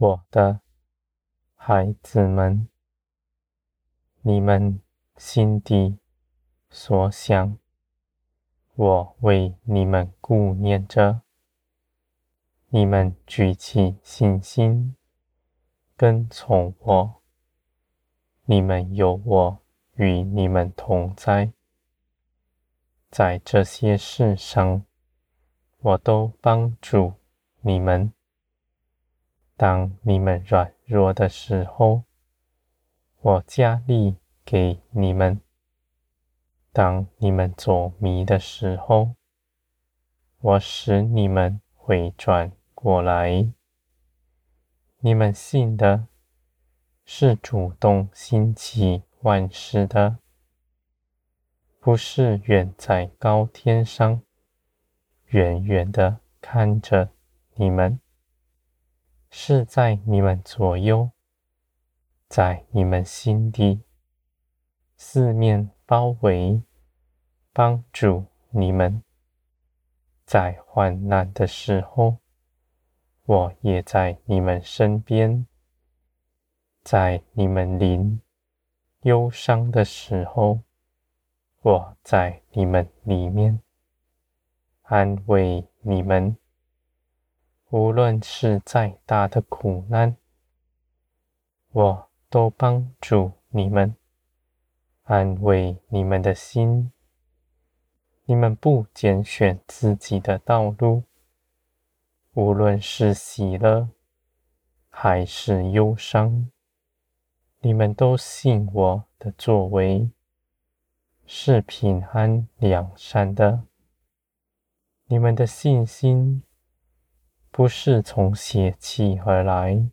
我的孩子们，你们心底所想，我为你们顾念着。你们举起信心，跟从我。你们有我与你们同在，在这些事上，我都帮助你们。当你们软弱的时候，我加力给你们；当你们走迷的时候，我使你们回转过来。你们信的是主动兴起万事的，不是远在高天上，远远的看着你们。是在你们左右，在你们心底，四面包围，帮助你们。在患难的时候，我也在你们身边；在你们临忧伤的时候，我在你们里面，安慰你们。无论是再大的苦难，我都帮助你们，安慰你们的心。你们不拣选自己的道路，无论是喜乐还是忧伤，你们都信我的作为是平安良善的。你们的信心。不是从血气而来，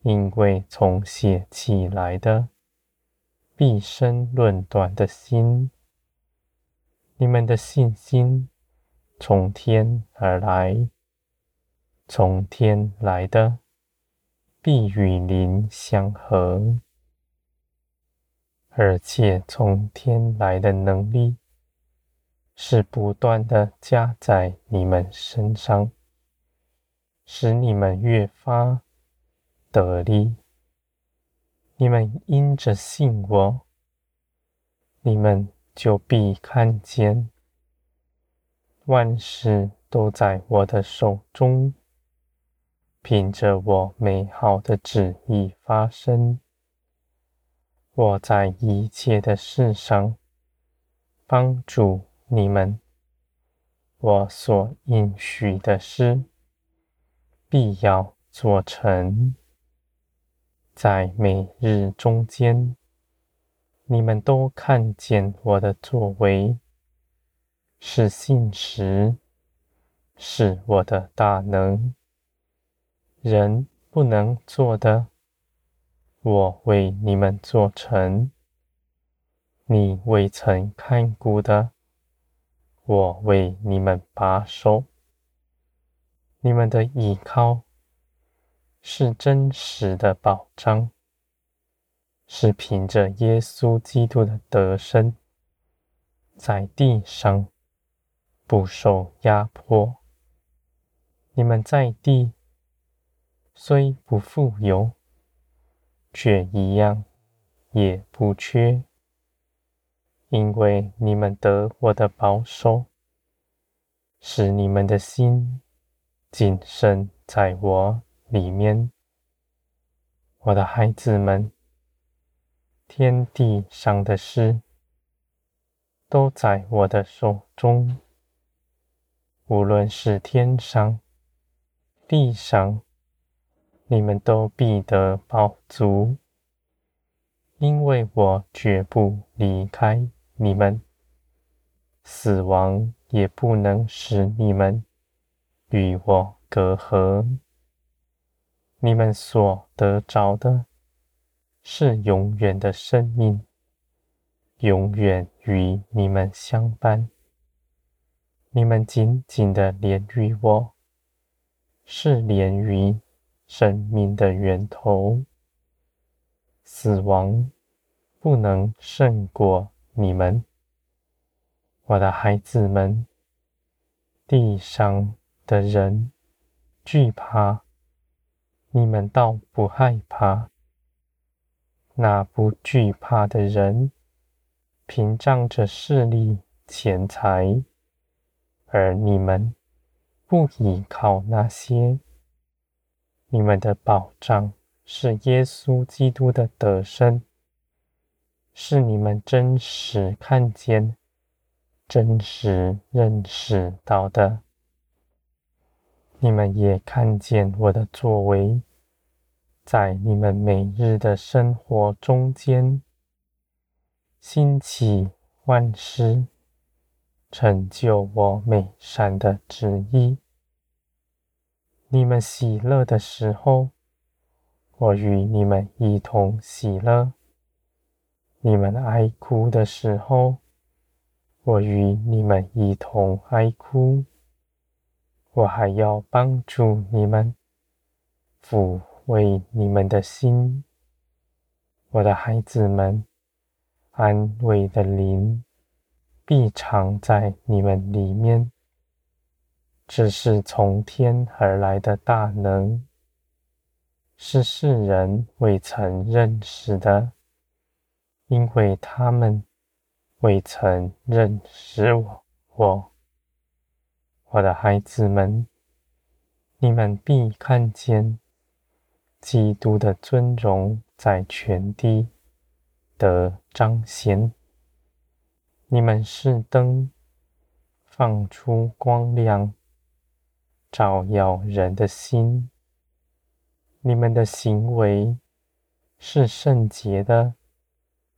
因为从血气来的，必生论断的心。你们的信心从天而来，从天来的，必与灵相合，而且从天来的能力，是不断的加在你们身上。使你们越发得力。你们因着信我，你们就必看见万事都在我的手中，凭着我美好的旨意发生。我在一切的事上帮助你们，我所应许的事。必要做成，在每日中间，你们都看见我的作为，是信实，是我的大能，人不能做的，我为你们做成；你未曾看顾的，我为你们把守。你们的倚靠是真实的保障，是凭着耶稣基督的得胜，在地上不受压迫。你们在地虽不富有，却一样也不缺，因为你们得我的保守，使你们的心。谨慎在我里面，我的孩子们，天地上的事都在我的手中。无论是天上、地上，你们都必得饱足，因为我绝不离开你们，死亡也不能使你们。与我隔阂，你们所得着的，是永远的生命，永远与你们相伴。你们紧紧的连于我，是连于生命的源头，死亡不能胜过你们，我的孩子们，地上的人惧怕，你们倒不害怕。那不惧怕的人，屏仗着势力、钱财，而你们不依靠那些。你们的保障是耶稣基督的得胜，是你们真实看见、真实认识到的。你们也看见我的作为，在你们每日的生活中间，兴起万事，成就我美善的旨意。你们喜乐的时候，我与你们一同喜乐；你们哀哭的时候，我与你们一同哀哭。我还要帮助你们，抚慰你们的心，我的孩子们，安慰的灵必藏在你们里面。这是从天而来的大能，是世人未曾认识的，因为他们未曾认识我。我。我的孩子们，你们必看见基督的尊荣在全地的彰显。你们是灯，放出光亮，照耀人的心。你们的行为是圣洁的，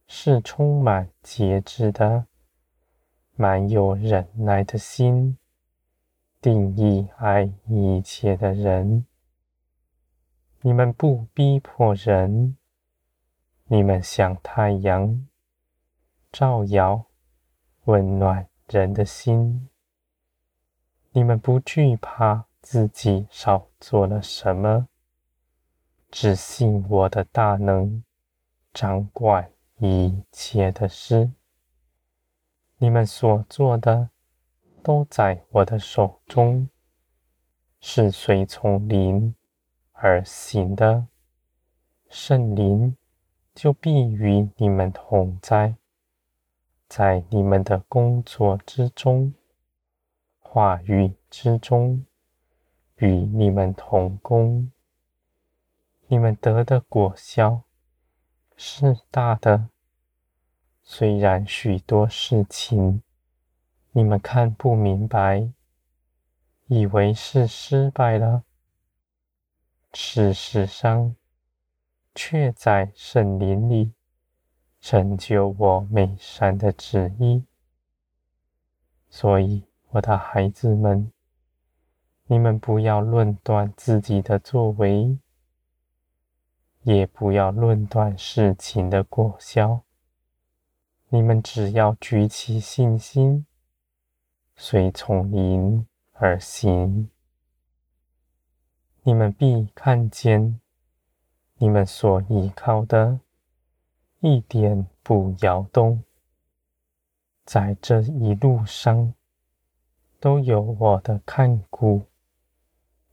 是充满节制的，满有忍耐的心。定义爱一切的人，你们不逼迫人，你们像太阳，照耀温暖人的心。你们不惧怕自己少做了什么，只信我的大能掌管一切的事。你们所做的。都在我的手中，是随从灵而行的。圣灵就必与你们同在，在你们的工作之中、话语之中，与你们同工。你们得的果效是大的，虽然许多事情。你们看不明白，以为是失败了，事实上却在圣灵里成就我美善的旨意。所以，我的孩子们，你们不要论断自己的作为，也不要论断事情的果效。你们只要举起信心。随从灵而行，你们必看见你们所依靠的，一点不摇动。在这一路上，都有我的看顾，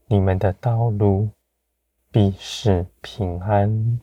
你们的道路必是平安。